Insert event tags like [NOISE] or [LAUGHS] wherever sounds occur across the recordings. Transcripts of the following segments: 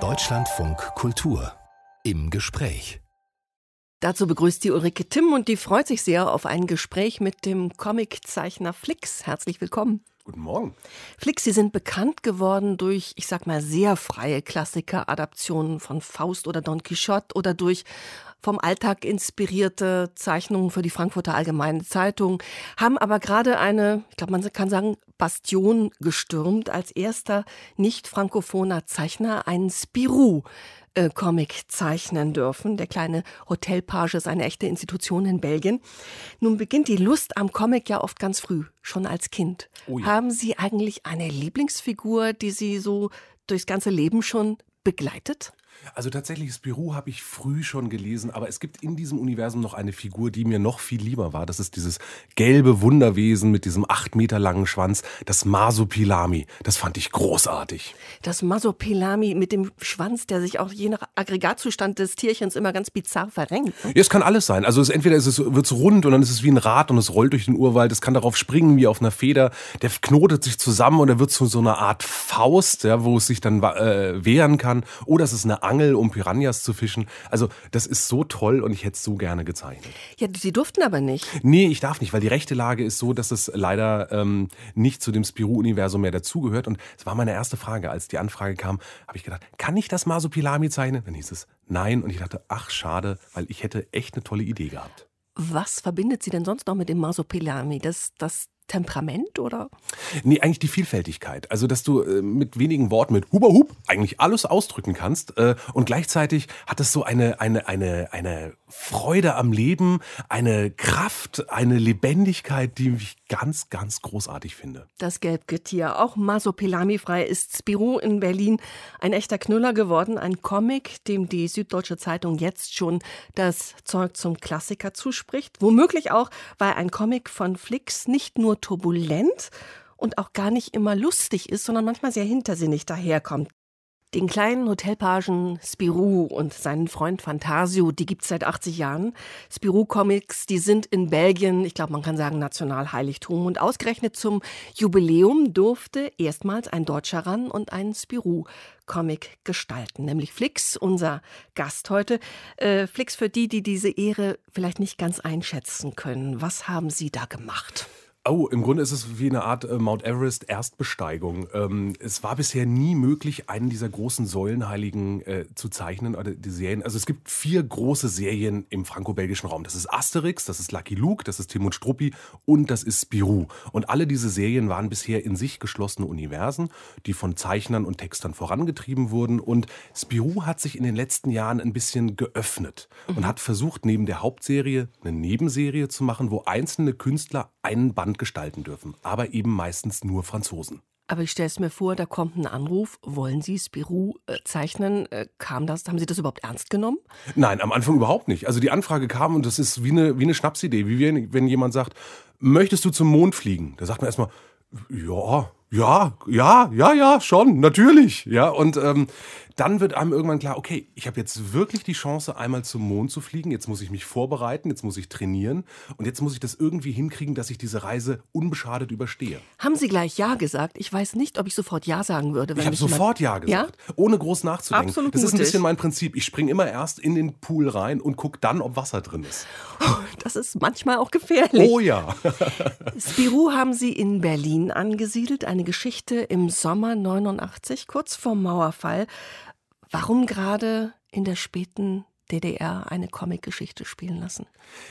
Deutschlandfunk Kultur im Gespräch. Dazu begrüßt die Ulrike Timm und die freut sich sehr auf ein Gespräch mit dem Comiczeichner Flix. Herzlich willkommen. Guten Morgen. Flix, Sie sind bekannt geworden durch, ich sag mal, sehr freie Klassiker-Adaptionen von Faust oder Don Quixote oder durch vom Alltag inspirierte Zeichnungen für die Frankfurter Allgemeine Zeitung, haben aber gerade eine, ich glaube, man kann sagen, Bastion gestürmt als erster nicht frankophoner Zeichner, einen Spirou. Äh, Comic zeichnen dürfen. Der kleine Hotelpage ist eine echte Institution in Belgien. Nun beginnt die Lust am Comic ja oft ganz früh, schon als Kind. Oh ja. Haben Sie eigentlich eine Lieblingsfigur, die Sie so durchs ganze Leben schon begleitet? Also tatsächlich, Spirou habe ich früh schon gelesen, aber es gibt in diesem Universum noch eine Figur, die mir noch viel lieber war. Das ist dieses gelbe Wunderwesen mit diesem acht Meter langen Schwanz, das Masopilami. Das fand ich großartig. Das Masopilami mit dem Schwanz, der sich auch je nach Aggregatzustand des Tierchens immer ganz bizarr verrenkt. Ne? Ja, es kann alles sein. Also es, entweder ist es, wird es rund und dann ist es wie ein Rad und es rollt durch den Urwald. Es kann darauf springen wie auf einer Feder. Der knotet sich zusammen und er wird zu so einer Art Faust, ja, wo es sich dann äh, wehren kann. Oder es ist eine Angel, um Piranhas zu fischen. Also das ist so toll und ich hätte es so gerne gezeichnet. Ja, Sie durften aber nicht. Nee, ich darf nicht, weil die rechte Lage ist so, dass es leider ähm, nicht zu dem Spirou-Universum mehr dazugehört. Und es war meine erste Frage. Als die Anfrage kam, habe ich gedacht, kann ich das Masopilami zeichnen? Dann hieß es nein. Und ich dachte, ach schade, weil ich hätte echt eine tolle Idee gehabt. Was verbindet Sie denn sonst noch mit dem Masopilami? Das, das Temperament oder? Nee, eigentlich die Vielfältigkeit. Also, dass du äh, mit wenigen Worten, mit Huber Hub, eigentlich alles ausdrücken kannst. Äh, und gleichzeitig hat es so eine, eine, eine, eine Freude am Leben, eine Kraft, eine Lebendigkeit, die ich ganz, ganz großartig finde. Das Gelbgetier, auch Masopilami-frei, ist Spirou in Berlin ein echter Knüller geworden. Ein Comic, dem die Süddeutsche Zeitung jetzt schon das Zeug zum Klassiker zuspricht. Womöglich auch, weil ein Comic von Flix nicht nur turbulent und auch gar nicht immer lustig ist, sondern manchmal sehr hintersinnig daherkommt. Den kleinen Hotelpagen Spirou und seinen Freund Fantasio, die gibt's seit 80 Jahren. Spirou-Comics, die sind in Belgien, ich glaube, man kann sagen, Nationalheiligtum. Und ausgerechnet zum Jubiläum durfte erstmals ein Deutscher ran und einen Spirou-Comic gestalten, nämlich Flix, unser Gast heute. Äh, Flix, für die, die diese Ehre vielleicht nicht ganz einschätzen können, was haben Sie da gemacht? Oh, im Grunde ist es wie eine Art äh, Mount Everest Erstbesteigung. Ähm, es war bisher nie möglich, einen dieser großen Säulenheiligen äh, zu zeichnen oder die Serien. Also es gibt vier große Serien im franco-belgischen Raum. Das ist Asterix, das ist Lucky Luke, das ist Tim und Struppi und das ist Spirou. Und alle diese Serien waren bisher in sich geschlossene Universen, die von Zeichnern und Textern vorangetrieben wurden. Und Spirou hat sich in den letzten Jahren ein bisschen geöffnet mhm. und hat versucht, neben der Hauptserie eine Nebenserie zu machen, wo einzelne Künstler einen Band gestalten dürfen, aber eben meistens nur Franzosen. Aber ich stelle es mir vor, da kommt ein Anruf, wollen Sie Spirou äh, zeichnen? Äh, kam das, haben Sie das überhaupt ernst genommen? Nein, am Anfang überhaupt nicht. Also die Anfrage kam und das ist wie eine, wie eine Schnapsidee, wie wenn, wenn jemand sagt, möchtest du zum Mond fliegen? Da sagt man erstmal, ja, ja, ja, ja, ja, schon, natürlich. Ja, und ähm, dann wird einem irgendwann klar, okay, ich habe jetzt wirklich die Chance, einmal zum Mond zu fliegen. Jetzt muss ich mich vorbereiten, jetzt muss ich trainieren und jetzt muss ich das irgendwie hinkriegen, dass ich diese Reise unbeschadet überstehe. Haben Sie gleich Ja gesagt? Ich weiß nicht, ob ich sofort Ja sagen würde. ich habe sofort Ja gesagt, ja? ohne groß nachzudenken. Absolut das ist ein bisschen mein Prinzip. Ich springe immer erst in den Pool rein und gucke dann, ob Wasser drin ist. Das ist manchmal auch gefährlich. Oh ja. [LAUGHS] Spirou haben Sie in Berlin angesiedelt, eine Geschichte im Sommer 89, kurz vor Mauerfall. Warum gerade in der späten DDR eine Comicgeschichte spielen lassen?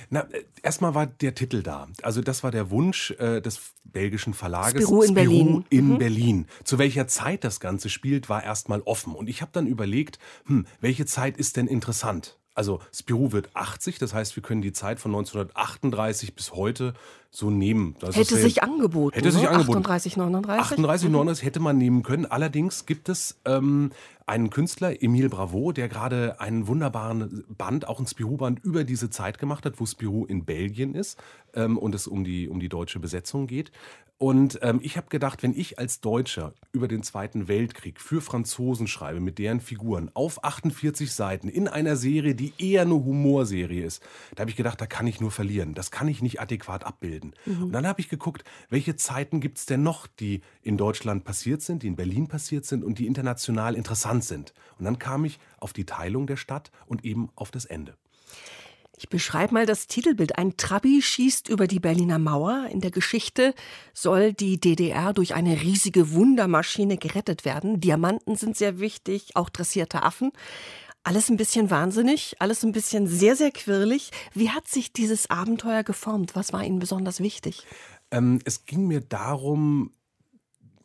Na, äh, erstmal war der Titel da. Also das war der Wunsch äh, des belgischen Verlages Spirou in Spirou Berlin. In mhm. Berlin. Zu welcher Zeit das Ganze spielt, war erstmal offen. Und ich habe dann überlegt, hm, welche Zeit ist denn interessant? Also Spirou wird 80, das heißt, wir können die Zeit von 1938 bis heute so nehmen. Das hätte sich ja, angeboten. Hätte sich ne? angeboten. 38, 39. 38, 39 hätte man nehmen können. Allerdings gibt es ähm, einen Künstler, Emile Bravo, der gerade einen wunderbaren Band, auch ein Spirou-Band über diese Zeit gemacht hat, wo Spirou in Belgien ist ähm, und es um die, um die deutsche Besetzung geht. Und ähm, ich habe gedacht, wenn ich als Deutscher über den Zweiten Weltkrieg für Franzosen schreibe, mit deren Figuren auf 48 Seiten in einer Serie, die eher eine Humorserie ist, da habe ich gedacht, da kann ich nur verlieren. Das kann ich nicht adäquat abbilden. Abbilden. Mhm. Und dann habe ich geguckt, welche Zeiten gibt es denn noch, die in Deutschland passiert sind, die in Berlin passiert sind und die international interessant sind. Und dann kam ich auf die Teilung der Stadt und eben auf das Ende. Ich beschreibe mal das Titelbild. Ein Trabi schießt über die Berliner Mauer. In der Geschichte soll die DDR durch eine riesige Wundermaschine gerettet werden. Diamanten sind sehr wichtig, auch dressierte Affen. Alles ein bisschen wahnsinnig, alles ein bisschen sehr, sehr quirlig. Wie hat sich dieses Abenteuer geformt? Was war Ihnen besonders wichtig? Ähm, es ging mir darum,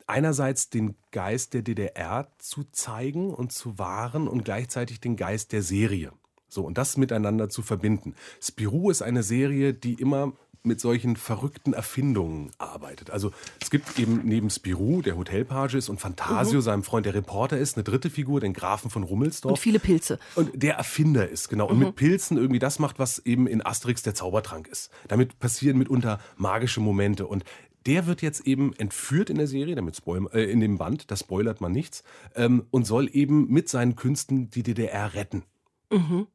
einerseits den Geist der DDR zu zeigen und zu wahren und gleichzeitig den Geist der Serie. So, und das miteinander zu verbinden. Spirou ist eine Serie, die immer mit solchen verrückten Erfindungen arbeitet. Also es gibt eben neben Spirou, der Hotelpage ist, und Fantasio, mhm. seinem Freund, der Reporter ist, eine dritte Figur, den Grafen von Rummelsdorf. Und viele Pilze. Und der Erfinder ist, genau. Und mhm. mit Pilzen irgendwie das macht, was eben in Asterix der Zaubertrank ist. Damit passieren mitunter magische Momente. Und der wird jetzt eben entführt in der Serie, damit Spoil äh, in dem Band, das spoilert man nichts, ähm, und soll eben mit seinen Künsten die DDR retten. Mhm.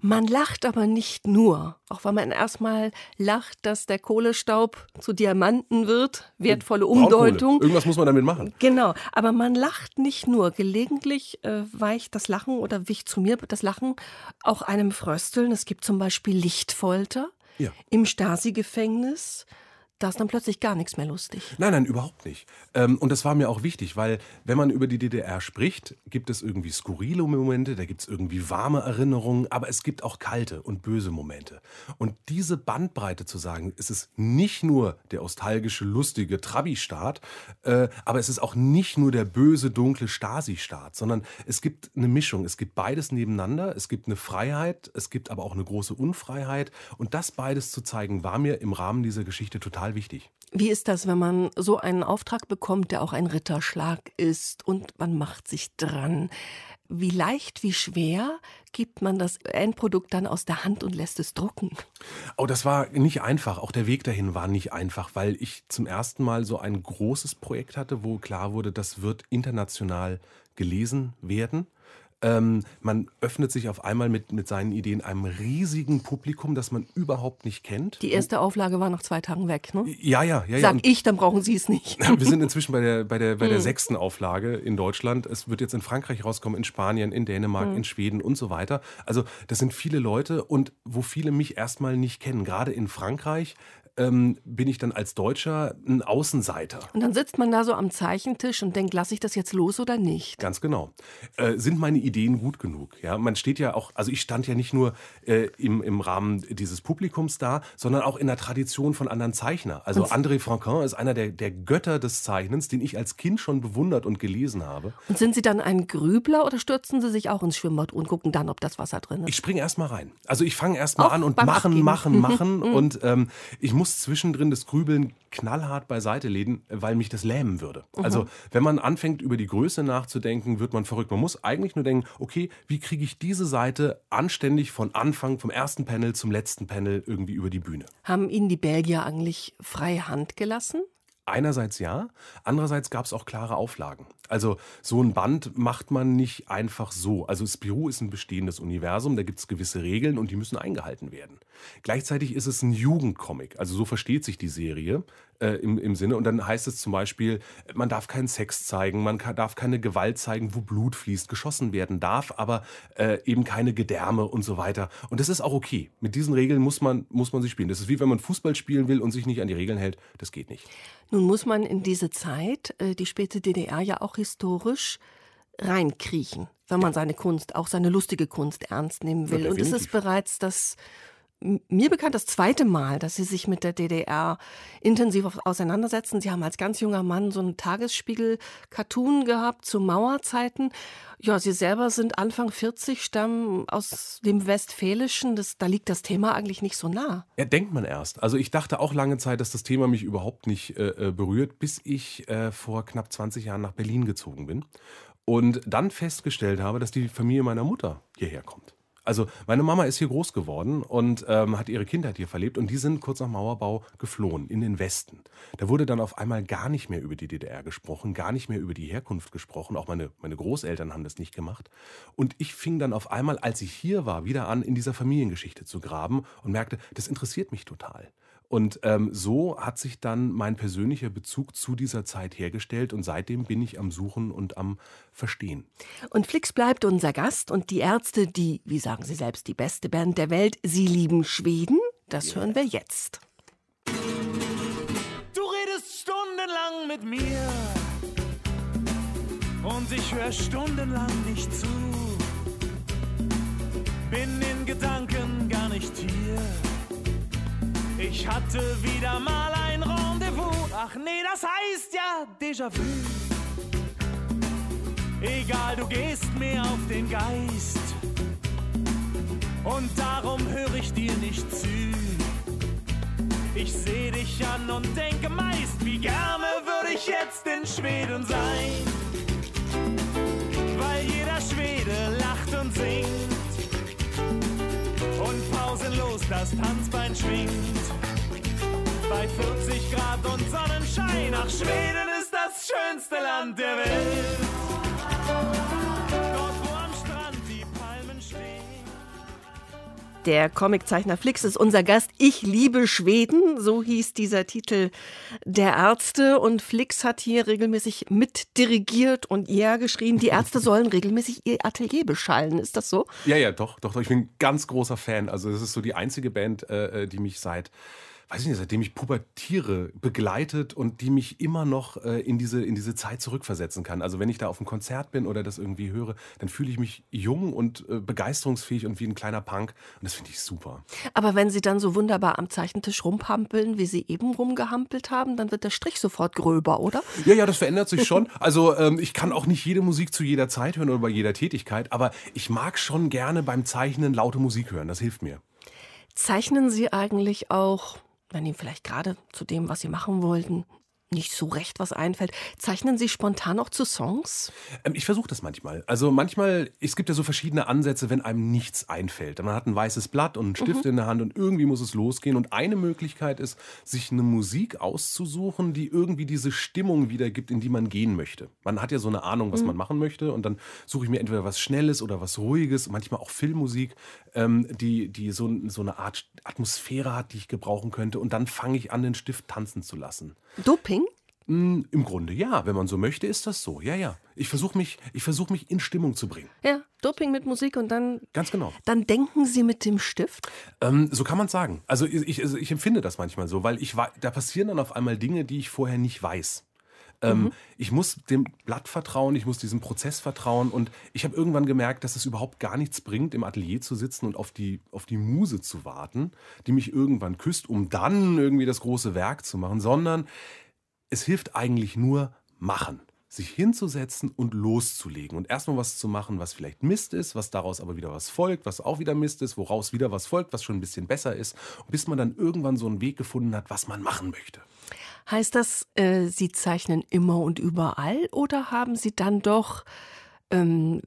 Man lacht aber nicht nur, auch wenn man erstmal lacht, dass der Kohlestaub zu Diamanten wird, wertvolle Umdeutung. Irgendwas muss man damit machen. Genau, aber man lacht nicht nur. Gelegentlich äh, weicht das Lachen oder wich zu mir das Lachen auch einem Frösteln. Es gibt zum Beispiel Lichtfolter ja. im Stasi-Gefängnis da ist dann plötzlich gar nichts mehr lustig. Nein, nein, überhaupt nicht. Ähm, und das war mir auch wichtig, weil wenn man über die DDR spricht, gibt es irgendwie skurrile Momente, da gibt es irgendwie warme Erinnerungen, aber es gibt auch kalte und böse Momente. Und diese Bandbreite zu sagen, es ist nicht nur der nostalgische, lustige Trabi-Staat, äh, aber es ist auch nicht nur der böse, dunkle Stasi-Staat, sondern es gibt eine Mischung. Es gibt beides nebeneinander. Es gibt eine Freiheit, es gibt aber auch eine große Unfreiheit. Und das beides zu zeigen, war mir im Rahmen dieser Geschichte total total wichtig. Wie ist das, wenn man so einen Auftrag bekommt, der auch ein Ritterschlag ist und man macht sich dran? Wie leicht, wie schwer gibt man das Endprodukt dann aus der Hand und lässt es drucken? Oh, das war nicht einfach. Auch der Weg dahin war nicht einfach, weil ich zum ersten Mal so ein großes Projekt hatte, wo klar wurde, das wird international gelesen werden. Ähm, man öffnet sich auf einmal mit, mit seinen Ideen einem riesigen Publikum, das man überhaupt nicht kennt. Die erste Auflage war nach zwei Tagen weg, ne? Ja, ja, ja. Sag ja. ich, dann brauchen Sie es nicht. [LAUGHS] Wir sind inzwischen bei der, bei, der, bei der hm. sechsten Auflage in Deutschland. Es wird jetzt in Frankreich rauskommen, in Spanien, in Dänemark, mhm. in Schweden und so weiter. Also das sind viele Leute und wo viele mich erstmal nicht kennen. Gerade in Frankreich ähm, bin ich dann als Deutscher ein Außenseiter. Und dann sitzt man da so am Zeichentisch und denkt, lasse ich das jetzt los oder nicht? Ganz genau. Äh, sind meine Ideen gut genug? Ja, man steht ja auch, also ich stand ja nicht nur äh, im, im Rahmen dieses Publikums da, sondern auch in der Tradition von anderen Zeichner. Also und André Franquin ist einer der, der Götter des Zeichnens, den ich als Kind schon bewundert und gelesen habe. Und sind Sie dann ein Grübler oder stürzen Sie sich auch ins Schwimmbad und gucken dann, ob das Wasser drin ist? Ich springe erst mal rein. Also ich fange erst mal an und machen, machen, machen, [LAUGHS] machen und ähm, ich muss muss zwischendrin das Grübeln knallhart beiseite legen, weil mich das lähmen würde. Mhm. Also wenn man anfängt, über die Größe nachzudenken, wird man verrückt. Man muss eigentlich nur denken, okay, wie kriege ich diese Seite anständig von Anfang, vom ersten Panel zum letzten Panel irgendwie über die Bühne. Haben Ihnen die Belgier eigentlich freie Hand gelassen? Einerseits ja, andererseits gab es auch klare Auflagen. Also so ein Band macht man nicht einfach so. Also Spirou ist ein bestehendes Universum, da gibt es gewisse Regeln und die müssen eingehalten werden. Gleichzeitig ist es ein Jugendcomic, also so versteht sich die Serie äh, im, im Sinne. Und dann heißt es zum Beispiel, man darf keinen Sex zeigen, man kann, darf keine Gewalt zeigen, wo Blut fließt, geschossen werden darf, aber äh, eben keine Gedärme und so weiter. Und das ist auch okay. Mit diesen Regeln muss man, muss man sich spielen. Das ist wie wenn man Fußball spielen will und sich nicht an die Regeln hält. Das geht nicht. Nun muss man in diese Zeit, äh, die späte DDR ja auch historisch, reinkriechen, wenn man seine Kunst, auch seine lustige Kunst ernst nehmen will. Ja, und es ist bereits das mir bekannt das zweite Mal, dass Sie sich mit der DDR intensiv auseinandersetzen. Sie haben als ganz junger Mann so einen Tagesspiegel-Cartoon gehabt zu Mauerzeiten. Ja, Sie selber sind Anfang 40, stammen aus dem Westfälischen. Das, da liegt das Thema eigentlich nicht so nah. Ja, denkt man erst. Also ich dachte auch lange Zeit, dass das Thema mich überhaupt nicht äh, äh berührt, bis ich äh, vor knapp 20 Jahren nach Berlin gezogen bin und dann festgestellt habe, dass die Familie meiner Mutter hierher kommt. Also meine Mama ist hier groß geworden und ähm, hat ihre Kindheit hier verlebt und die sind kurz nach Mauerbau geflohen in den Westen. Da wurde dann auf einmal gar nicht mehr über die DDR gesprochen, gar nicht mehr über die Herkunft gesprochen. Auch meine, meine Großeltern haben das nicht gemacht. Und ich fing dann auf einmal, als ich hier war, wieder an, in dieser Familiengeschichte zu graben und merkte, das interessiert mich total. Und ähm, so hat sich dann mein persönlicher Bezug zu dieser Zeit hergestellt und seitdem bin ich am Suchen und am Verstehen. Und Flix bleibt unser Gast und die Ärzte, die, wie sagen Sie selbst, die beste Band der Welt, sie lieben Schweden, das yeah. hören wir jetzt. Du redest stundenlang mit mir und ich höre stundenlang nicht zu. Bin in Gedanken gar nicht hier ich hatte wieder mal ein Rendezvous. Ach nee, das heißt ja Déjà-vu. Egal, du gehst mir auf den Geist. Und darum höre ich dir nicht zu. Ich seh dich an und denke meist, wie gerne würde ich jetzt in Schweden sein. Weil jeder Schwede lacht und singt und pausenlos das Tanzbein schwingt. Bei 40 Grad und Sonnenschein, ach Schweden ist das schönste Land der Welt. Der Comiczeichner Flix ist unser Gast. Ich liebe Schweden, so hieß dieser Titel der Ärzte. Und Flix hat hier regelmäßig mitdirigiert und ja geschrien, die Ärzte sollen regelmäßig ihr Atelier beschallen. Ist das so? Ja, ja, doch, doch, doch. Ich bin ein ganz großer Fan. Also, es ist so die einzige Band, äh, äh die mich seit weiß ich nicht, seitdem ich pubertiere, begleitet und die mich immer noch äh, in, diese, in diese Zeit zurückversetzen kann. Also wenn ich da auf einem Konzert bin oder das irgendwie höre, dann fühle ich mich jung und äh, begeisterungsfähig und wie ein kleiner Punk. Und das finde ich super. Aber wenn Sie dann so wunderbar am Zeichentisch rumhampeln, wie Sie eben rumgehampelt haben, dann wird der Strich sofort gröber, oder? Ja, ja, das verändert sich schon. [LAUGHS] Also ähm, ich kann auch nicht jede Musik zu jeder Zeit hören oder bei jeder Tätigkeit, aber ich mag schon gerne beim Zeichnen laute Musik hören. Das hilft mir. Zeichnen Sie eigentlich auch wenn Ihnen vielleicht gerade zu dem, was Sie machen wollten, nicht so recht was einfällt. Zeichnen Sie spontan auch zu Songs? Ähm, ich versuche das manchmal. Also manchmal, es gibt ja so verschiedene Ansätze, wenn einem nichts einfällt. Man hat ein weißes Blatt und einen Stift mhm. in der Hand und irgendwie muss es losgehen. Und eine Möglichkeit ist, sich eine Musik auszusuchen, die irgendwie diese Stimmung wiedergibt, in die man gehen möchte. Man hat ja so eine Ahnung, was mhm. man machen möchte und dann suche ich mir entweder was Schnelles oder was Ruhiges, manchmal auch Filmmusik, ähm, die, die so, so eine Art Atmosphäre hat, die ich gebrauchen könnte. Und dann fange ich an, den Stift tanzen zu lassen. Doping? Mm, Im Grunde ja, wenn man so möchte, ist das so. Ja, ja. Ich versuche mich, versuch mich in Stimmung zu bringen. Ja, Doping mit Musik und dann. Ganz genau. Dann denken Sie mit dem Stift? Ähm, so kann man es sagen. Also ich, also ich empfinde das manchmal so, weil ich da passieren dann auf einmal Dinge, die ich vorher nicht weiß. Ähm, mhm. Ich muss dem Blatt vertrauen, ich muss diesem Prozess vertrauen und ich habe irgendwann gemerkt, dass es überhaupt gar nichts bringt, im Atelier zu sitzen und auf die, auf die Muse zu warten, die mich irgendwann küsst, um dann irgendwie das große Werk zu machen, sondern es hilft eigentlich nur machen. Sich hinzusetzen und loszulegen und erstmal was zu machen, was vielleicht Mist ist, was daraus aber wieder was folgt, was auch wieder Mist ist, woraus wieder was folgt, was schon ein bisschen besser ist, bis man dann irgendwann so einen Weg gefunden hat, was man machen möchte. Heißt das, äh, Sie zeichnen immer und überall oder haben Sie dann doch ähm,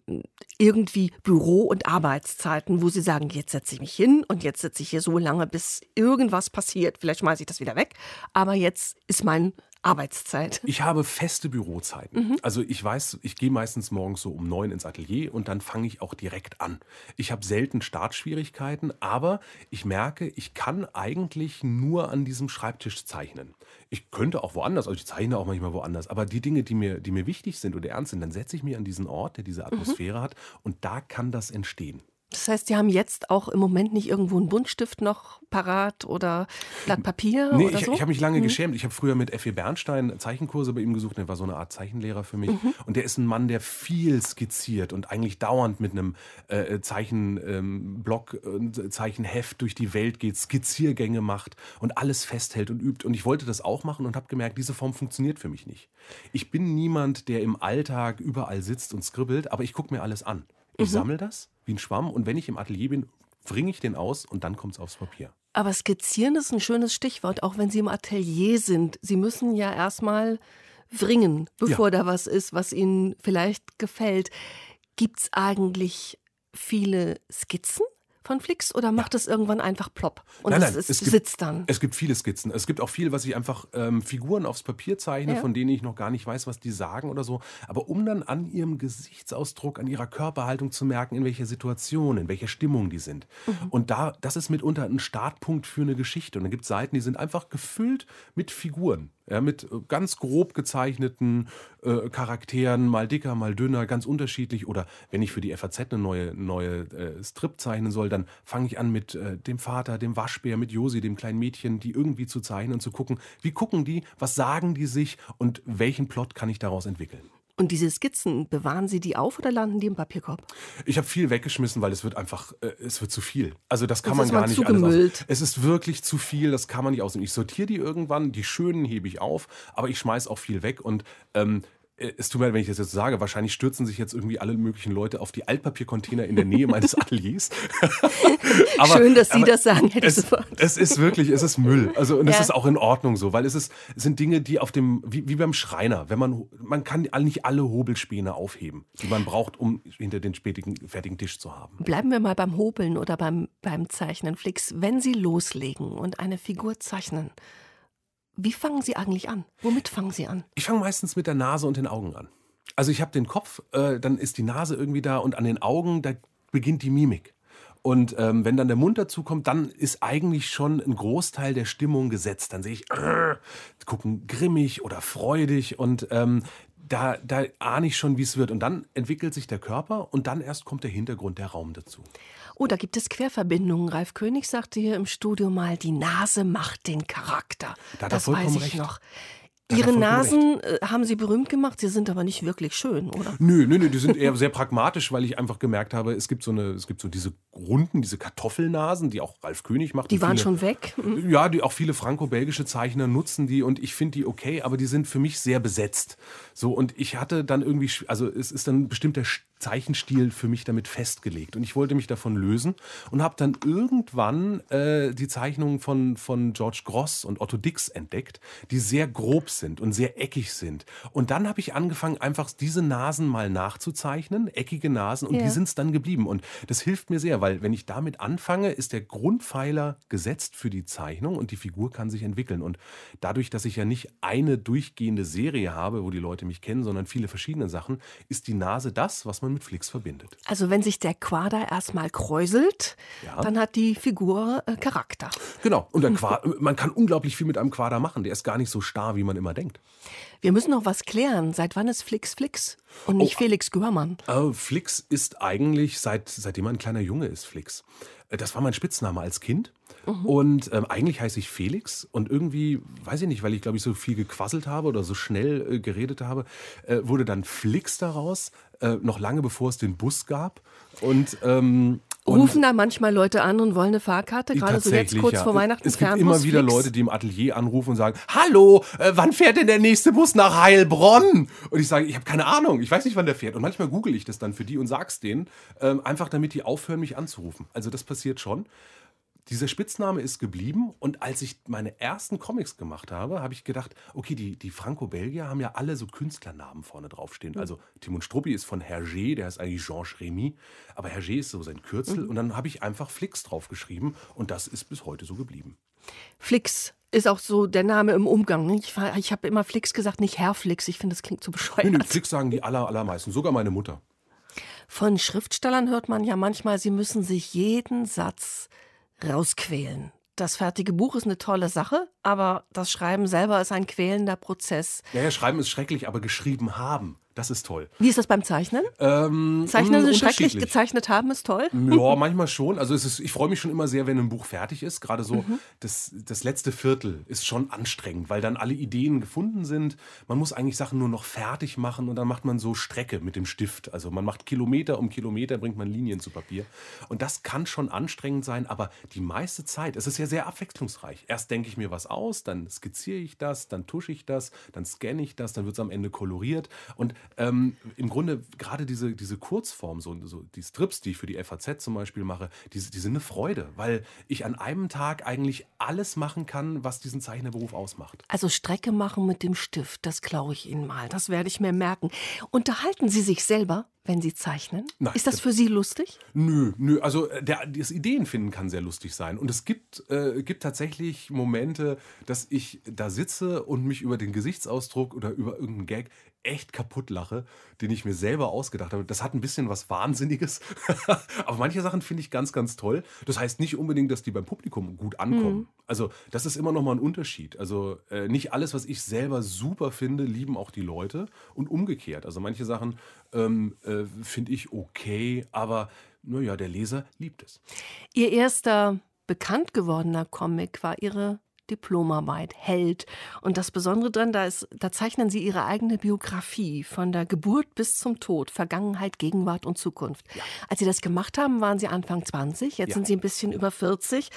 irgendwie Büro- und Arbeitszeiten, wo Sie sagen, jetzt setze ich mich hin und jetzt sitze ich hier so lange, bis irgendwas passiert. Vielleicht schmeiße ich das wieder weg, aber jetzt ist mein Arbeitszeit. Ich habe feste Bürozeiten. Mhm. Also ich weiß, ich gehe meistens morgens so um neun ins Atelier und dann fange ich auch direkt an. Ich habe selten Startschwierigkeiten, aber ich merke, ich kann eigentlich nur an diesem Schreibtisch zeichnen. Ich könnte auch woanders, also ich zeichne auch manchmal woanders, aber die Dinge, die mir, die mir wichtig sind oder ernst sind, dann setze ich mich an diesen Ort, der diese Atmosphäre mhm. hat und da kann das entstehen. Das heißt, Sie haben jetzt auch im Moment nicht irgendwo einen Buntstift noch parat oder Blatt Papier nee, oder ich, so? ich habe mich lange mhm. geschämt. Ich habe früher mit Effi Bernstein Zeichenkurse bei ihm gesucht. Der war so eine Art Zeichenlehrer für mich. Mhm. Und der ist ein Mann, der viel skizziert und eigentlich dauernd mit einem äh, Zeichenblock, ähm, äh, Zeichenheft durch die Welt geht, Skizziergänge macht und alles festhält und übt. Und ich wollte das auch machen und habe gemerkt, diese Form funktioniert für mich nicht. Ich bin niemand, der im Alltag überall sitzt und skribbelt, aber ich gucke mir alles an. Ich mhm. sammle das wie ein Schwamm und wenn ich im Atelier bin, bringe ich den aus und dann kommt es aufs Papier. Aber skizzieren ist ein schönes Stichwort, auch wenn Sie im Atelier sind. Sie müssen ja erstmal wringen, bevor ja. da was ist, was Ihnen vielleicht gefällt. Gibt es eigentlich viele Skizzen von Flix oder macht es irgendwann einfach plopp und Nein, es, nein, ist, es gibt- sitzt dann? Es gibt viele Skizzen. Es gibt auch viel, was ich einfach ähm, Figuren aufs Papier zeichne, Ja. von denen ich noch gar nicht weiß, was die sagen oder so. Aber um dann an ihrem Gesichtsausdruck, an ihrer Körperhaltung zu merken, in welcher Situation, in welcher Stimmung die sind. Mhm. Und da, das ist mitunter ein Startpunkt für eine Geschichte. Und dann gibt es Seiten, die sind einfach gefüllt mit Figuren. Ja, mit äh, ganz grob gezeichneten äh, Charakteren, mal dicker, mal dünner, ganz unterschiedlich. Oder wenn ich für die FAZ eine neue, neue äh, Strip zeichnen soll, dann fange ich an mit äh, dem Vater, dem Waschbär, mit Josi, dem kleinen Mädchen, die irgendwie zu zeichnen und zu gucken, wie gucken die, was sagen die sich und welchen Plot kann ich daraus entwickeln. Und diese Skizzen, bewahren Sie die auf oder landen die im Papierkorb? Ich habe viel weggeschmissen, weil es wird einfach, äh, es wird zu viel. Also das kann Jetzt man gar man nicht alles zugemüllt. aus. Es ist wirklich zu viel, das kann man nicht ausnehmen. Ich sortiere die irgendwann, die schönen hebe ich auf, aber ich schmeiß auch viel weg und ähm, äh, es tut mir leid, wenn ich das jetzt sage, wahrscheinlich stürzen sich jetzt irgendwie alle möglichen Leute auf die Altpapiercontainer in der Nähe meines [LAUGHS] Ateliers. [LAUGHS] Aber- Schön, dass Sie das sagen, hätte ich Es, sofort. es ist wirklich, es ist Müll. Also und es Ja. ist auch in Ordnung so, weil es ist, es sind Dinge, die auf dem, wie, wie beim Schreiner, wenn man, man kann nicht alle Hobelspäne aufheben, die man braucht, um hinter den spätigen, fertigen Tisch zu haben. Bleiben wir mal beim Hobeln oder beim, beim Zeichnen, Flix. Wenn Sie loslegen und eine Figur zeichnen, wie fangen Sie eigentlich an? Womit fangen Sie an? Ich fange meistens mit der Nase und den Augen an. Also ich habe den Kopf, äh, dann ist die Nase irgendwie da und an den Augen, da beginnt die Mimik. Und ähm, wenn dann der Mund dazu kommt, dann ist eigentlich schon ein Großteil der Stimmung gesetzt. Dann sehe ich, äh, gucken grimmig oder freudig und ähm, da, da ahne ich schon, wie es wird. Und dann entwickelt sich der Körper und dann erst kommt der Hintergrund, der Raum dazu. Oh, da gibt es Querverbindungen. Ralf König sagte hier im Studio mal, die Nase macht den Charakter. Da das vollkommen weiß ich recht. noch. Ihre Nasen äh, haben Sie berühmt gemacht, sie sind aber nicht wirklich schön, oder? Nö, nö, nö, die sind eher sehr pragmatisch, weil ich einfach gemerkt habe, es gibt so eine, es gibt so diese runden, diese Kartoffelnasen, die auch Ralf König macht. Die waren viele- schon weg. Mhm. Ja, die auch viele franco-belgische Zeichner nutzen die und ich finde die okay, aber die sind für mich sehr besetzt. So und ich hatte dann irgendwie, also es ist dann ein bestimmter Sch- Zeichenstil für mich damit festgelegt und ich wollte mich davon lösen und habe dann irgendwann äh, die Zeichnungen von von George Gross und Otto Dix entdeckt, die sehr grob sind und sehr eckig sind. Und dann habe ich angefangen, einfach diese Nasen mal nachzuzeichnen, eckige Nasen und Ja. die sind es dann geblieben und das hilft mir sehr, weil wenn ich damit anfange, ist der Grundpfeiler gesetzt für die Zeichnung und die Figur kann sich entwickeln. Und dadurch, dass ich ja nicht eine durchgehende Serie habe, wo die Leute mich kennen, sondern viele verschiedene Sachen, ist die Nase das, was man mit Flix verbindet. Also wenn sich der Quader erstmal kräuselt, Ja. dann hat die Figur äh, Charakter. Genau. Und [LAUGHS] man kann unglaublich viel mit einem Quader machen. Der ist gar nicht so starr, wie man immer denkt. Wir müssen noch was klären. Seit wann ist Flix Flix und nicht Oh. Felix Görmann? Äh, Flix ist eigentlich, seit, seitdem er ein kleiner Junge ist, Flix. Äh, Das war mein Spitzname als Kind. Und ähm, eigentlich heiße ich Felix. Und irgendwie, weiß ich nicht, weil ich glaube ich so viel gequasselt habe oder so schnell äh, geredet habe, äh, wurde dann Flix daraus, äh, noch lange bevor es den Bus gab. Und, ähm, und Rufen da manchmal Leute an und wollen eine Fahrkarte, gerade so jetzt kurz ja. vor Weihnachten. Es gibt immer wieder Flix? Leute, die im Atelier anrufen und sagen: Hallo, äh, wann fährt denn der nächste Bus nach Heilbronn? Und ich sage: Ich habe keine Ahnung, ich weiß nicht, wann der fährt. Und manchmal google ich das dann für die und sag's denen, ähm, einfach damit die aufhören, mich anzurufen. Also das passiert schon. Dieser Spitzname ist geblieben und als ich meine ersten Comics gemacht habe, habe ich gedacht, okay, die, die Franco-Belgier haben ja alle so Künstlernamen vorne draufstehen. Also Timon Struppi ist von Hergé, der heißt eigentlich Georges Remy, aber Hergé ist so sein Kürzel und dann habe ich einfach Flix draufgeschrieben und das ist bis heute so geblieben. Flix ist auch so der Name im Umgang. ne? Ich, war- ich habe immer Flix gesagt, nicht Herr Flix. Ich finde, das klingt so bescheuert. Nee, nee, Flix sagen die aller, allermeisten, sogar meine Mutter. Von Schriftstellern hört man ja manchmal, sie müssen sich jeden Satz rausquälen. Das fertige Buch ist eine tolle Sache, aber das Schreiben selber ist ein quälender Prozess. Ja, ja, schreiben ist schrecklich, aber geschrieben haben, das ist toll. Wie ist das beim Zeichnen? Ähm, Zeichnen mh, Sie schrecklich, gezeichnet haben ist toll. Ja, manchmal schon. Also es ist, ich freue mich schon immer sehr, wenn ein Buch fertig ist. Gerade so Mhm. das, das letzte Viertel ist schon anstrengend, weil dann alle Ideen gefunden sind. Man muss eigentlich Sachen nur noch fertig machen und dann macht man so Strecke mit dem Stift. Also man macht Kilometer um Kilometer, bringt man Linien zu Papier. Und das kann schon anstrengend sein, aber die meiste Zeit, es ist ja sehr abwechslungsreich. Erst denke ich mir was aus, dann skizziere ich das, dann tusche ich das, dann scanne ich das, dann wird es am Ende koloriert. Und ähm, im Grunde gerade diese, diese Kurzform, so, so die Strips, die ich für die FAZ zum Beispiel mache, die, die sind eine Freude, weil ich an einem Tag eigentlich alles machen kann, was diesen Zeichnerberuf ausmacht. Also Strecke machen mit dem Stift, das klaue ich Ihnen mal, das werde ich mir merken. Unterhalten Sie sich selber? wenn Sie zeichnen? Nein, ist das für Sie lustig? Nö, nö. Also äh, der, das Ideenfinden kann sehr lustig sein. Und es gibt, äh, gibt tatsächlich Momente, dass ich da sitze und mich über den Gesichtsausdruck oder über irgendeinen Gag echt kaputt lache, den ich mir selber ausgedacht habe. Das hat ein bisschen was Wahnsinniges. [LAUGHS] Aber manche Sachen finde ich ganz, ganz toll. Das heißt nicht unbedingt, dass die beim Publikum gut ankommen. Mhm. Also das ist immer noch mal ein Unterschied. Also äh, nicht alles, was ich selber super finde, lieben auch die Leute und umgekehrt. Also manche Sachen ähm, äh, finde ich okay, aber naja, der Leser liebt es. Ihr erster bekannt gewordener Comic war Ihre Diplomarbeit Held. Und das Besondere daran, da, ist, da zeichnen Sie Ihre eigene Biografie von der Geburt bis zum Tod, Vergangenheit, Gegenwart und Zukunft. Ja. Als Sie das gemacht haben, waren Sie Anfang 20, jetzt ja. sind Sie ein bisschen über 40.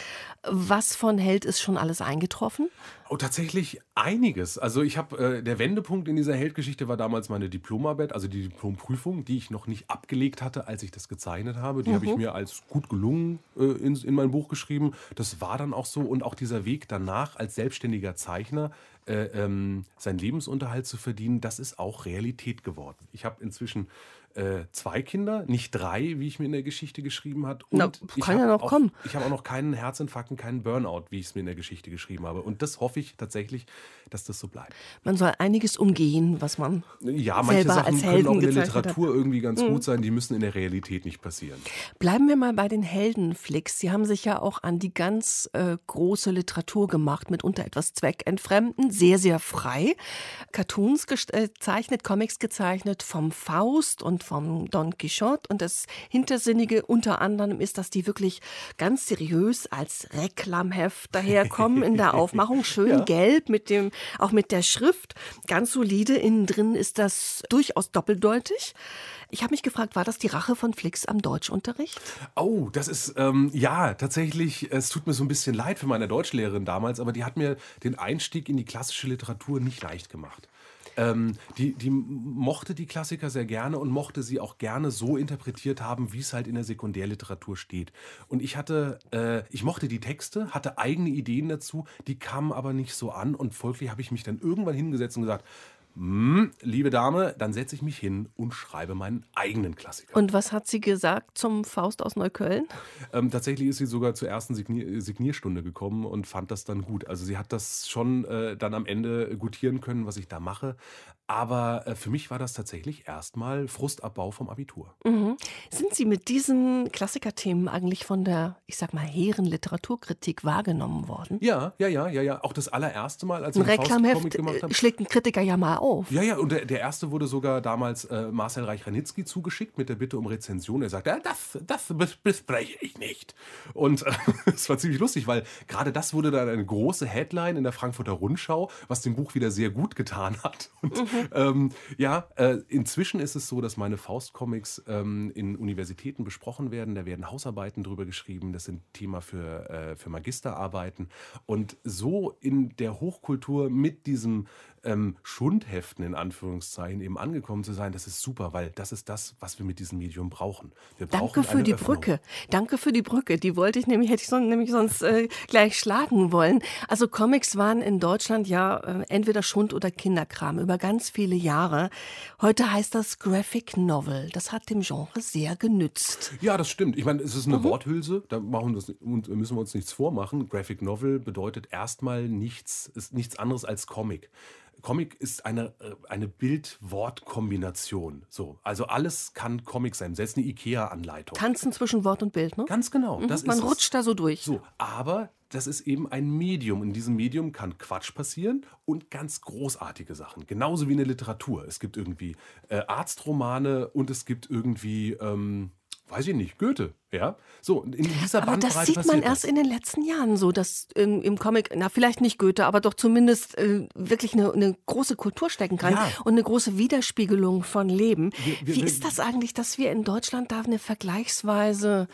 Was von Held ist schon alles eingetroffen? Oh, tatsächlich einiges. Also ich habe äh, der Wendepunkt in dieser Heldgeschichte war damals meine Diplomarbeit, also die Diplomprüfung, die ich noch nicht abgelegt hatte, als ich das gezeichnet habe. Die mhm. habe ich mir als gut gelungen äh, in, in mein Buch geschrieben. Das war dann auch so und auch dieser Weg danach als selbstständiger Zeichner äh, ähm, seinen Lebensunterhalt zu verdienen, das ist auch Realität geworden. Ich habe inzwischen äh, zwei Kinder, nicht drei, wie ich mir in der Geschichte geschrieben habe. Und Na, kann ja noch auch, kommen. Ich habe auch noch keinen Herzinfarkt und keinen Burnout, wie ich es mir in der Geschichte geschrieben habe. Und das hoffe ich tatsächlich, dass das so bleibt. Man soll einiges umgehen, was man ja, manche Sachen können auch in der Literatur hat. irgendwie ganz mhm. gut sein. Die müssen in der Realität nicht passieren. Bleiben wir mal bei den Heldenflicks. Sie haben sich ja auch an die ganz äh, große Literatur gemacht, mitunter etwas zweckentfremden, sehr, sehr frei. Cartoons gezeichnet, Comics gezeichnet vom Faust und vom Don Quixote. Und das Hintersinnige unter anderem ist, dass die wirklich ganz seriös als Reklamheft daherkommen in der [LAUGHS] Aufmachung. Schön ja. gelb, mit dem, auch mit der Schrift. Ganz solide. Innen drin ist das durchaus doppeldeutig. Ich habe mich gefragt, war das die Rache von Flix am Deutschunterricht? Oh, das ist, ähm, ja, tatsächlich, es tut mir so ein bisschen leid für meine Deutschlehrerin damals, aber die hat mir den Einstieg in die klassische Literatur nicht leicht gemacht. Ähm, die, die mochte die Klassiker sehr gerne und mochte sie auch gerne so interpretiert haben, wie es halt in der Sekundärliteratur steht. Und ich hatte, äh, ich mochte die Texte, hatte eigene Ideen dazu, die kamen aber nicht so an und folglich habe ich mich dann irgendwann hingesetzt und gesagt, hm, liebe Dame, dann setze ich mich hin und schreibe meinen eigenen Klassiker. Und was hat sie gesagt zum Faust aus Neukölln? Ähm, tatsächlich ist sie sogar zur ersten Signier Signierstunde gekommen und fand das dann gut. Also sie hat das schon äh, dann am Ende gutieren können, was ich da mache. Aber äh, für mich war das tatsächlich erstmal Frustabbau vom Abitur. Mhm. Sind Sie mit diesen Klassikerthemen eigentlich von der, ich sag mal, hehren Literaturkritik wahrgenommen worden? Ja, ja, ja, ja, ja. Auch das allererste Mal, als ich ein Reklamheft gemacht habe. schlägt ein Kritiker ja mal auf. Ja, ja, und der, der erste wurde sogar damals äh, Marcel Reich-Ranitzky zugeschickt mit der Bitte um Rezension. Er sagte, ja, das, das bespreche ich nicht. Und [LAUGHS] es äh, war ziemlich lustig, weil gerade das wurde dann eine große Headline in der Frankfurter Rundschau, was dem Buch wieder sehr gut getan hat. Und mhm. [LAUGHS] ähm, ja, äh, inzwischen ist es so, dass meine Faust-Comics ähm, in Universitäten besprochen werden. Da werden Hausarbeiten drüber geschrieben. Das sind Thema für, äh, für Magisterarbeiten. Und so in der Hochkultur mit diesem ähm, Schundheften in Anführungszeichen eben angekommen zu sein, das ist super, weil das ist das, was wir mit diesem Medium brauchen. Wir Danke für die Öffnung. Brücke. Danke für die Brücke. Die wollte ich nämlich, hätte ich sonst, nämlich sonst äh, gleich schlagen wollen. Also Comics waren in Deutschland ja äh, entweder Schund oder Kinderkram über ganz viele Jahre. Heute heißt das Graphic Novel. Das hat dem Genre sehr genützt. Ja, das stimmt. Ich meine, es ist eine mhm. Worthülse. Da machen das, müssen wir uns nichts vormachen. Graphic Novel bedeutet erstmal nichts, ist nichts anderes als Comic. Comic ist eine, äh, eine Bild-Wort-Kombination. So, also alles kann Comic sein, selbst eine IKEA-Anleitung. Tanzen zwischen Wort und Bild, ne? Ganz genau. Mhm, man rutscht es. da so durch. So, aber das ist eben ein Medium. In diesem Medium kann Quatsch passieren und ganz großartige Sachen. Genauso wie in der Literatur. Es gibt irgendwie äh, Arztromane und es gibt irgendwie ähm, weiß ich nicht, Goethe, ja. So, in dieser aber Bandbreite das sieht man erst das. in den letzten Jahren so, dass ähm, im Comic, na vielleicht nicht Goethe, aber doch zumindest äh, wirklich eine, eine, große Kultur stecken kann ja. und eine große Widerspiegelung von Leben. Wir, wir, Wie ist das eigentlich, dass wir in Deutschland da eine vergleichsweise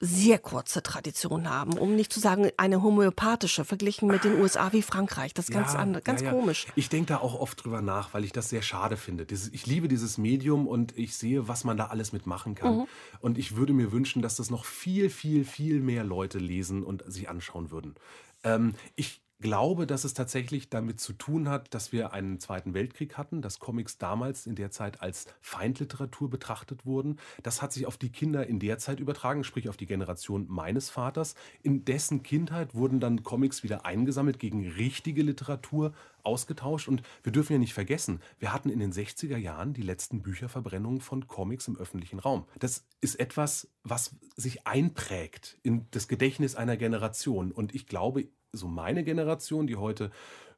sehr kurze Tradition haben, um nicht zu sagen eine homöopathische, verglichen mit den USA wie Frankreich. Das ist ganz, andere, ganz ja, ja. komisch. Ich denke da auch oft drüber nach, weil ich das sehr schade finde. Ich liebe dieses Medium und ich sehe, was man da alles mitmachen kann. Mhm. Und ich würde mir wünschen, dass das noch viel, viel, viel mehr Leute lesen und sich anschauen würden. Ähm, ich glaube, dass es tatsächlich damit zu tun hat, dass wir einen Zweiten Weltkrieg hatten, dass Comics damals in der Zeit als Feindliteratur betrachtet wurden. Das hat sich auf die Kinder in der Zeit übertragen, sprich auf die Generation meines Vaters. In dessen Kindheit wurden dann Comics wieder eingesammelt gegen richtige Literatur ausgetauscht. Und wir dürfen ja nicht vergessen, wir hatten in den 60er Jahren die letzten Bücherverbrennungen von Comics im öffentlichen Raum. Das ist etwas, was sich einprägt in das Gedächtnis einer Generation. Und ich glaube, so meine Generation, die heute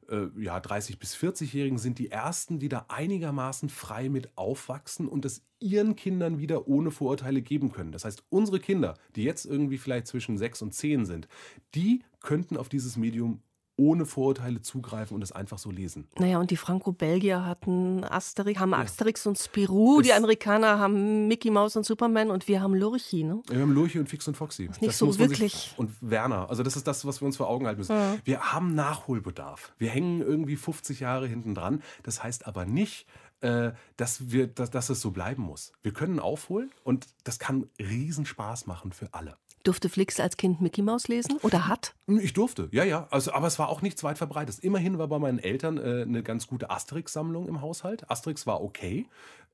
äh, ja, 30- bis 40-Jährigen sind die ersten, die da einigermaßen frei mit aufwachsen und es ihren Kindern wieder ohne Vorurteile geben können. Das heißt, unsere Kinder, die jetzt irgendwie vielleicht zwischen 6 und 10 sind, die könnten auf dieses Medium ohne Vorurteile zugreifen und es einfach so lesen. Naja, und die Franco-Belgier hatten Asterix, haben Asterix und Spirou, die Amerikaner haben Mickey Mouse und Superman und wir haben Lurchi, ne? Wir haben Lurchi und Fix und Foxy. Das nicht so muss man wirklich. Sich, und Werner. Also das ist das, was wir uns vor Augen halten müssen. Wir haben Nachholbedarf. Wir hängen irgendwie 50 Jahre hinten dran. Das heißt aber nicht, äh, dass, wir, dass, dass es so bleiben muss. Wir können aufholen und das kann Riesenspaß machen für alle. Durfte Flix als Kind Mickey Mouse lesen oder hat? Ich durfte, ja, ja. Also, aber es war auch nichts weit verbreitet. Immerhin war bei meinen Eltern äh, eine ganz gute Asterix-Sammlung im Haushalt. Asterix war okay.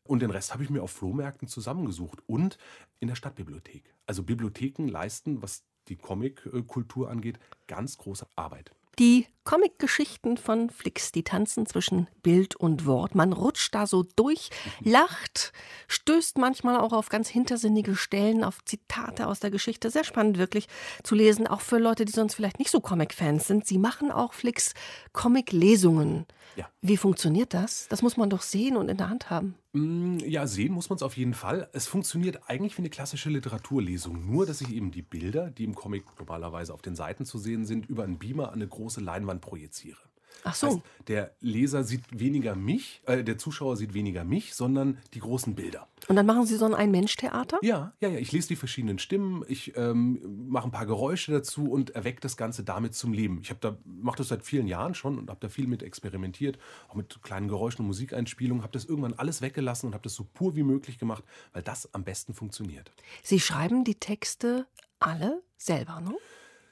Und den Rest habe ich mir auf Flohmärkten zusammengesucht und in der Stadtbibliothek. Also Bibliotheken leisten, was die Comic-Kultur angeht, ganz große Arbeit. Die Comic-Geschichten von Flix, die tanzen zwischen Bild und Wort. Man rutscht da so durch, lacht, stößt manchmal auch auf ganz hintersinnige Stellen, auf Zitate aus der Geschichte. Sehr spannend wirklich zu lesen, auch für Leute, die sonst vielleicht nicht so Comic-Fans sind. Sie machen auch Flix Comic-Lesungen. Ja. Wie funktioniert das? Das muss man doch sehen und in der Hand haben. Mm, Ja, sehen muss man es auf jeden Fall. Es funktioniert eigentlich wie eine klassische Literaturlesung, nur dass ich eben die Bilder, die im Comic normalerweise auf den Seiten zu sehen sind, über einen Beamer an eine große Leinwand projiziere. Ach so. Heißt, der Leser sieht weniger mich, äh, der Zuschauer sieht weniger mich, sondern die großen Bilder. Und dann machen Sie so ein Ein-Mensch-Theater? Ja, ja, ja. Ich lese die verschiedenen Stimmen, ich ähm, mache ein paar Geräusche dazu und erwecke das Ganze damit zum Leben. Ich habe da mache das seit vielen Jahren schon und habe da viel mit experimentiert, auch mit kleinen Geräuschen und Musikeinspielungen. Habe das irgendwann alles weggelassen und habe das so pur wie möglich gemacht, weil das am besten funktioniert. Sie schreiben die Texte alle selber, ne?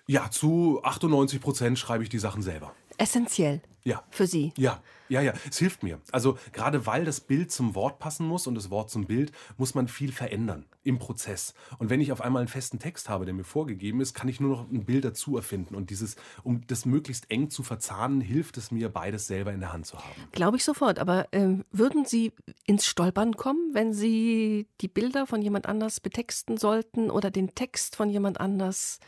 Ja, zu 98 Prozent schreibe ich die Sachen selber. Essentiell Ja. für Sie. Ja, ja, ja, es hilft mir. Also gerade weil das Bild zum Wort passen muss und das Wort zum Bild, muss man viel verändern im Prozess. Und wenn ich auf einmal einen festen Text habe, der mir vorgegeben ist, kann ich nur noch ein Bild dazu erfinden. Und dieses, um das möglichst eng zu verzahnen, hilft es mir, beides selber in der Hand zu haben. Glaube ich sofort. Aber ähm, würden Sie ins Stolpern kommen, wenn Sie die Bilder von jemand anders betexten sollten oder den Text von jemand anders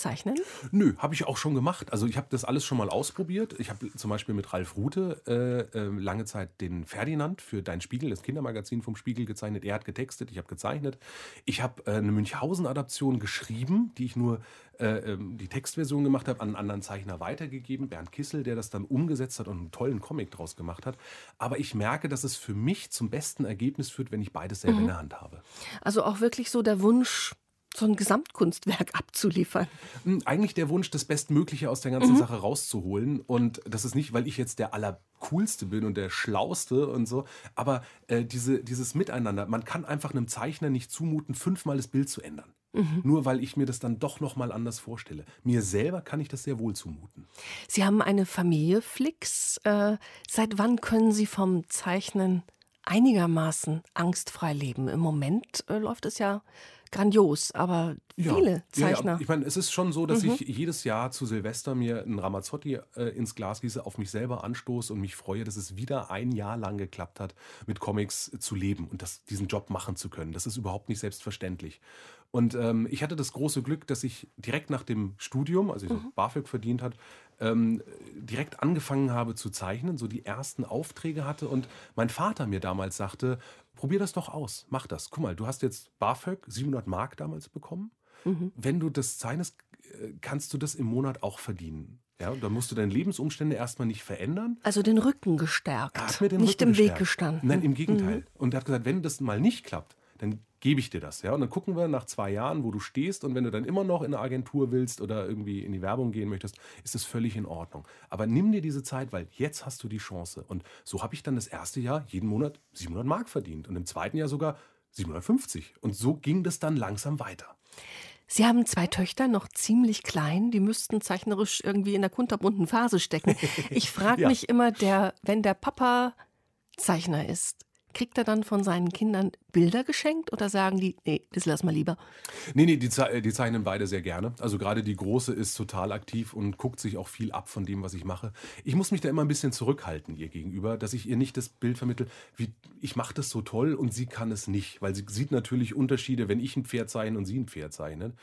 zeichnen? Nö, habe ich auch schon gemacht. Also ich habe das alles schon mal ausprobiert. Ich habe zum Beispiel mit Ralf Rute äh, äh, lange Zeit den Ferdinand für Dein Spiegel, das Kindermagazin vom Spiegel gezeichnet. Er hat getextet, ich habe gezeichnet. Ich habe äh, eine Münchhausen-Adaption geschrieben, die ich nur äh, ähm, die Textversion gemacht habe, an einen anderen Zeichner weitergegeben, Bernd Kissel, der das dann umgesetzt hat und einen tollen Comic draus gemacht hat. Aber ich merke, dass es für mich zum besten Ergebnis führt, wenn ich beides selber in der Hand habe. Also auch wirklich so der Wunsch, so ein Gesamtkunstwerk [LAUGHS] abzuliefern. Hm, Eigentlich der Wunsch, das Bestmögliche aus der ganzen Sache rauszuholen. Und das ist nicht, weil ich jetzt der Allercoolste bin und der Schlauste und so, aber äh, diese, dieses Miteinander. Man kann einfach einem Zeichner nicht zumuten, fünfmal das Bild zu ändern. Nur weil ich mir das dann doch nochmal anders vorstelle. Mir selber kann ich das sehr wohl zumuten. Sie haben eine Familie, Flix. Äh, seit wann können Sie vom Zeichnen einigermaßen angstfrei leben? Im Moment äh, läuft es ja grandios, aber viele Ja, ja. Zeichner. Ich meine, es ist schon so, dass ich jedes Jahr zu Silvester mir einen Ramazzotti äh, ins Glas gieße, auf mich selber anstoße und mich freue, dass es wieder ein Jahr lang geklappt hat, mit Comics zu leben und das, diesen Job machen zu können. Das ist überhaupt nicht selbstverständlich. Und ähm, ich hatte das große Glück, dass ich direkt nach dem Studium, also ich so BAföG verdient hat, ähm, direkt angefangen habe zu zeichnen, so die ersten Aufträge hatte und mein Vater mir damals sagte, probier das doch aus, mach das. Guck mal, du hast jetzt BAföG 700 Mark damals bekommen. Wenn du das zeichnest, äh, kannst du das im Monat auch verdienen. Ja, dann musst du deine Lebensumstände erstmal nicht verändern. Also den Rücken gestärkt, Er hat mir den nicht Rücken im Weg gestärkt. gestanden. Nein, im Gegenteil. Und er hat gesagt, wenn das mal nicht klappt, dann gebe ich dir das. Ja? Und dann gucken wir nach zwei Jahren, wo du stehst. Und wenn du dann immer noch in eine Agentur willst oder irgendwie in die Werbung gehen möchtest, ist das völlig in Ordnung. Aber nimm dir diese Zeit, weil jetzt hast du die Chance. Und so habe ich dann das erste Jahr jeden Monat 700 Mark verdient und im zweiten Jahr sogar 750. Und so ging das dann langsam weiter. Sie haben zwei Töchter, noch ziemlich klein, die müssten zeichnerisch irgendwie in der kunterbunten Phase stecken. Ich frage [LAUGHS] ja. mich immer, der, wenn der Papa Zeichner ist, Kriegt er dann von seinen Kindern Bilder geschenkt oder sagen die, nee, das lass mal lieber? Nee, nee, die, die zeichnen beide sehr gerne. Also gerade die Große ist total aktiv und guckt sich auch viel ab von dem, was ich mache. Ich muss mich da immer ein bisschen zurückhalten ihr gegenüber, dass ich ihr nicht das Bild vermittle, wie ich mache das so toll und sie kann es nicht, weil sie sieht natürlich Unterschiede, wenn ich ein Pferd zeichne und sie ein Pferd zeichnet.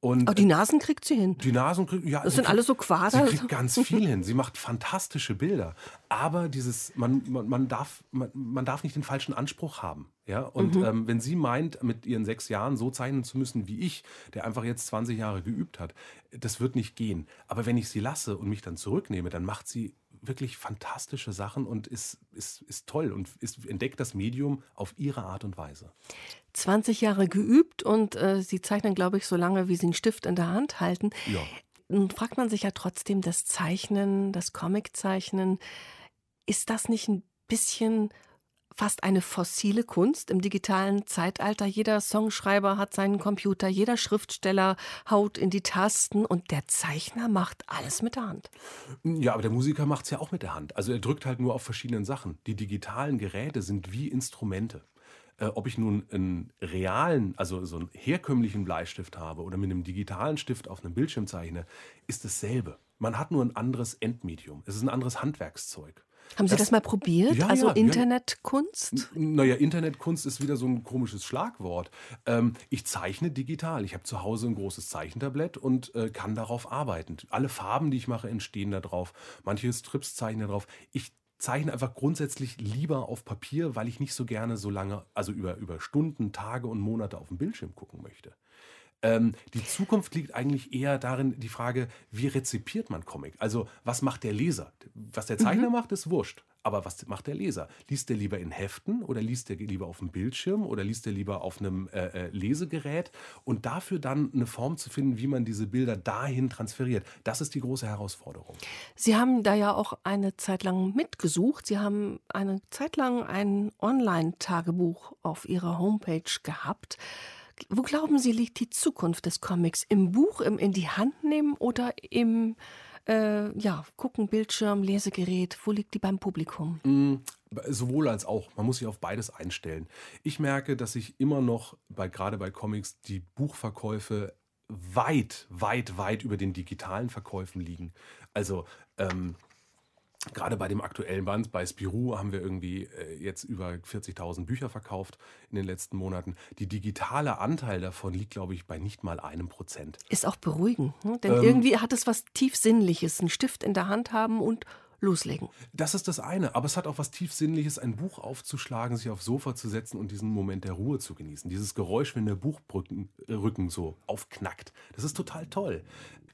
Und Aber die Nasen kriegt sie hin. Die Nasen kriegt, ja. Das sind alles so Quader. Sie kriegt ganz viel hin. Sie macht fantastische Bilder. Aber dieses, man, man, man, darf, man, man darf nicht den falschen Anspruch haben. Ja, und mhm. ähm, wenn sie meint, mit ihren sechs Jahren so zeichnen zu müssen wie ich, der einfach jetzt 20 Jahre geübt hat, das wird nicht gehen. Aber wenn ich sie lasse und mich dann zurücknehme, dann macht sie wirklich fantastische Sachen und ist, ist, ist toll und ist, entdeckt das Medium auf ihre Art und Weise. 20 Jahre geübt und äh, Sie zeichnen, glaube ich, so lange, wie Sie einen Stift in der Hand halten. Ja. Nun fragt man sich ja trotzdem, das Zeichnen, das Comiczeichnen, ist das nicht ein bisschen fast eine fossile Kunst im digitalen Zeitalter. Jeder Songschreiber hat seinen Computer, jeder Schriftsteller haut in die Tasten und der Zeichner macht alles mit der Hand. Ja, aber der Musiker macht es ja auch mit der Hand. Also er drückt halt nur auf verschiedenen Sachen. Die digitalen Geräte sind wie Instrumente. Äh, ob ich nun einen realen, also so einen herkömmlichen Bleistift habe oder mit einem digitalen Stift auf einem Bildschirm zeichne, ist dasselbe. Man hat nur ein anderes Endmedium. Es ist ein anderes Handwerkszeug. Haben Sie das, das mal probiert? Ja, also ja, Internetkunst? Naja, Internetkunst ist wieder so ein komisches Schlagwort. Ähm, ich zeichne digital. Ich habe zu Hause ein großes Zeichentablett und äh, kann darauf arbeiten. Alle Farben, die ich mache, entstehen da drauf. Manche Strips zeichnen da drauf. Ich zeichne einfach grundsätzlich lieber auf Papier, weil ich nicht so gerne so lange, also über, über Stunden, Tage und Monate auf dem Bildschirm gucken möchte. Ähm, die Zukunft liegt eigentlich eher darin, die Frage, wie rezipiert man Comic? Also, was macht der Leser? Was der Zeichner mhm. macht, ist wurscht. Aber was macht der Leser? Liest der lieber in Heften oder liest der lieber auf dem Bildschirm oder liest der lieber auf einem äh, äh, Lesegerät? Und dafür dann eine Form zu finden, wie man diese Bilder dahin transferiert, das ist die große Herausforderung. Sie haben da ja auch eine Zeit lang mitgesucht. Sie haben eine Zeit lang ein Online-Tagebuch auf Ihrer Homepage gehabt. Wo glauben Sie, liegt die Zukunft des Comics? Im Buch, im in die Hand nehmen oder im äh, ja, gucken, Bildschirm, Lesegerät? Wo liegt die beim Publikum? Mm, sowohl als auch. Man muss sich auf beides einstellen. Ich merke, dass ich immer noch, bei, gerade bei Comics, die Buchverkäufe weit, weit, weit über den digitalen Verkäufen liegen. Also ähm, Gerade bei dem aktuellen Band, bei Spirou, haben wir irgendwie äh, jetzt über 40.000 Bücher verkauft in den letzten Monaten. Die digitale Anteil davon liegt, glaube ich, bei nicht mal einem Prozent. Ist auch beruhigend, ne? denn ähm, irgendwie hat es was Tiefsinnliches, einen Stift in der Hand haben und loslegen. Das ist das eine, aber es hat auch was Tiefsinnliches, ein Buch aufzuschlagen, sich aufs Sofa zu setzen und diesen Moment der Ruhe zu genießen. Dieses Geräusch, wenn der Buchrücken so aufknackt. Das ist total toll.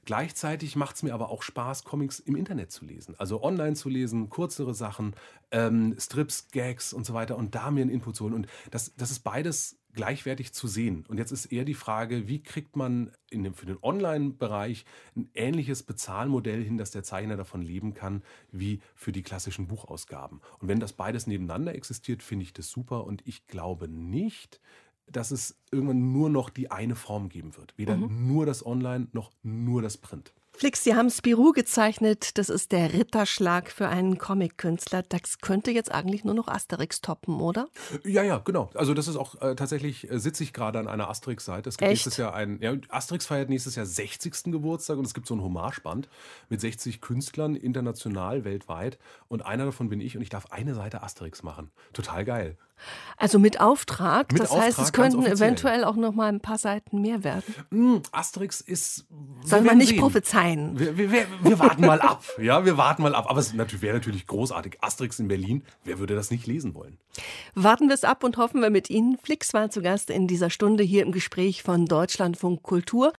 Gleichzeitig macht es mir aber auch Spaß, Comics im Internet zu lesen. Also online zu lesen, kürzere Sachen, ähm, Strips, Gags und so weiter und da mir einen Input zu holen. Und das, das ist beides gleichwertig zu sehen. Und jetzt ist eher die Frage, wie kriegt man in dem, für den Online-Bereich ein ähnliches Bezahlmodell hin, dass der Zeichner davon leben kann, wie für die klassischen Buchausgaben. Und wenn das beides nebeneinander existiert, finde ich das super. Und ich glaube nicht, dass es irgendwann nur noch die eine Form geben wird. Weder mhm. nur das Online noch nur das Print. Flix, Sie haben Spirou gezeichnet. Das ist der Ritterschlag für einen Comic-Künstler. Das könnte jetzt eigentlich nur noch Asterix toppen, oder? Ja, ja, genau. Also das ist auch äh, tatsächlich, äh, sitze ich gerade an einer Asterix-Seite. Es gibt Echt? nächstes Jahr ein, ja, Asterix feiert nächstes Jahr 60. Geburtstag und es gibt so ein Hommageband mit 60 Künstlern international, weltweit. Und einer davon bin ich und ich darf eine Seite Asterix machen. Total geil. Also mit Auftrag. Mit das Auftrag, heißt, es könnten eventuell auch noch mal ein paar Seiten mehr werden. Mm, Asterix ist. Soll man nicht sehen. prophezeien. Wir, wir, wir, wir, warten mal ab. Ja, wir warten mal ab. Aber es wäre natürlich großartig. Asterix in Berlin. Wer würde das nicht lesen wollen? Warten wir es ab und hoffen wir mit Ihnen. Flix war zu Gast in dieser Stunde hier im Gespräch von Deutschlandfunk Kultur.